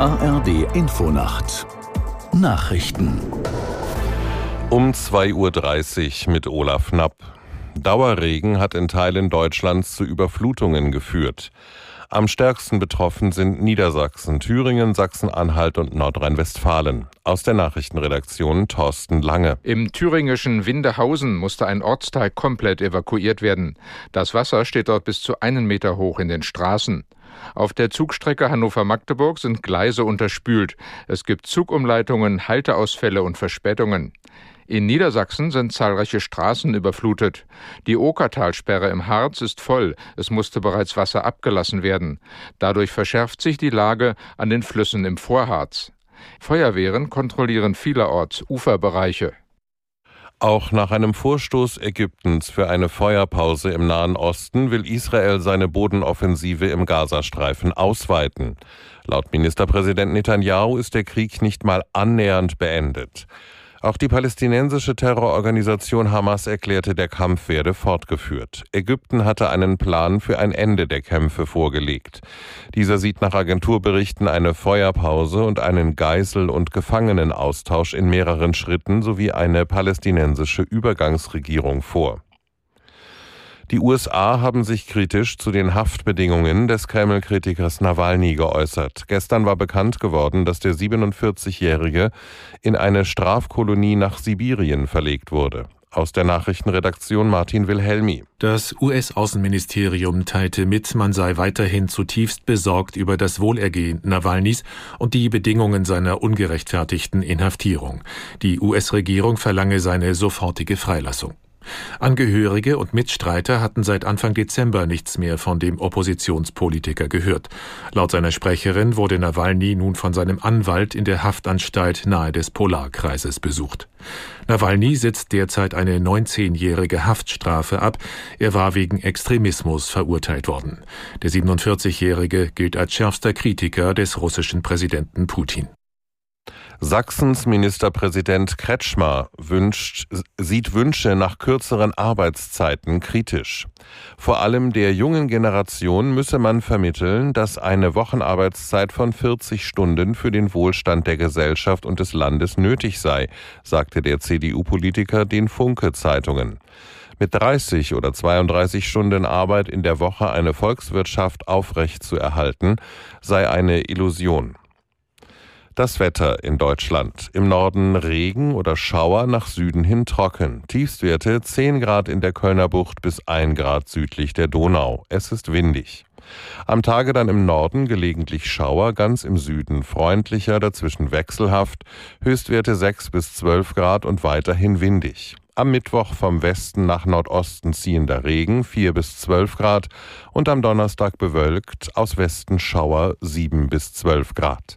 ARD Infonacht Nachrichten um 2.30 Uhr mit Olaf Knapp. Dauerregen hat in Teilen Deutschlands zu Überflutungen geführt. Am stärksten betroffen sind Niedersachsen, Thüringen, Sachsen-Anhalt und Nordrhein-Westfalen. Aus der Nachrichtenredaktion Thorsten Lange. Im thüringischen Windehausen musste ein Ortsteil komplett evakuiert werden. Das Wasser steht dort bis zu einen Meter hoch in den Straßen. Auf der Zugstrecke Hannover-Magdeburg sind Gleise unterspült. Es gibt Zugumleitungen, Halteausfälle und Verspätungen. In Niedersachsen sind zahlreiche Straßen überflutet. Die Okertalsperre im Harz ist voll. Es musste bereits Wasser abgelassen werden. Dadurch verschärft sich die Lage an den Flüssen im Vorharz. Feuerwehren kontrollieren vielerorts Uferbereiche. Auch nach einem Vorstoß Ägyptens für eine Feuerpause im Nahen Osten will Israel seine Bodenoffensive im Gazastreifen ausweiten. Laut Ministerpräsident Netanyahu ist der Krieg nicht mal annähernd beendet. Auch die palästinensische Terrororganisation Hamas erklärte, der Kampf werde fortgeführt. Ägypten hatte einen Plan für ein Ende der Kämpfe vorgelegt. Dieser sieht nach Agenturberichten eine Feuerpause und einen Geisel- und Gefangenenaustausch in mehreren Schritten sowie eine palästinensische Übergangsregierung vor. Die USA haben sich kritisch zu den Haftbedingungen des Kreml-Kritikers Nawalny geäußert. Gestern war bekannt geworden, dass der 47-Jährige in eine Strafkolonie nach Sibirien verlegt wurde. Aus der Nachrichtenredaktion Martin Wilhelmi. Das US-Außenministerium teilte mit, man sei weiterhin zutiefst besorgt über das Wohlergehen Nawalnys und die Bedingungen seiner ungerechtfertigten Inhaftierung. Die US-Regierung verlange seine sofortige Freilassung. Angehörige und Mitstreiter hatten seit Anfang Dezember nichts mehr von dem Oppositionspolitiker gehört. Laut seiner Sprecherin wurde Nawalny nun von seinem Anwalt in der Haftanstalt nahe des Polarkreises besucht. Nawalny sitzt derzeit eine 19-jährige Haftstrafe ab. Er war wegen Extremismus verurteilt worden. Der 47-jährige gilt als schärfster Kritiker des russischen Präsidenten Putin. Sachsens Ministerpräsident Kretschmer wünscht, sieht Wünsche nach kürzeren Arbeitszeiten kritisch. Vor allem der jungen Generation müsse man vermitteln, dass eine Wochenarbeitszeit von 40 Stunden für den Wohlstand der Gesellschaft und des Landes nötig sei, sagte der CDU-Politiker den Funke-Zeitungen. Mit 30 oder 32 Stunden Arbeit in der Woche eine Volkswirtschaft aufrecht zu erhalten, sei eine Illusion. Das Wetter in Deutschland. Im Norden Regen oder Schauer, nach Süden hin trocken. Tiefstwerte 10 Grad in der Kölner Bucht bis 1 Grad südlich der Donau. Es ist windig. Am Tage dann im Norden gelegentlich Schauer, ganz im Süden freundlicher, dazwischen wechselhaft, Höchstwerte 6 bis 12 Grad und weiterhin windig. Am Mittwoch vom Westen nach Nordosten ziehender Regen 4 bis 12 Grad und am Donnerstag bewölkt, aus Westen Schauer 7 bis 12 Grad.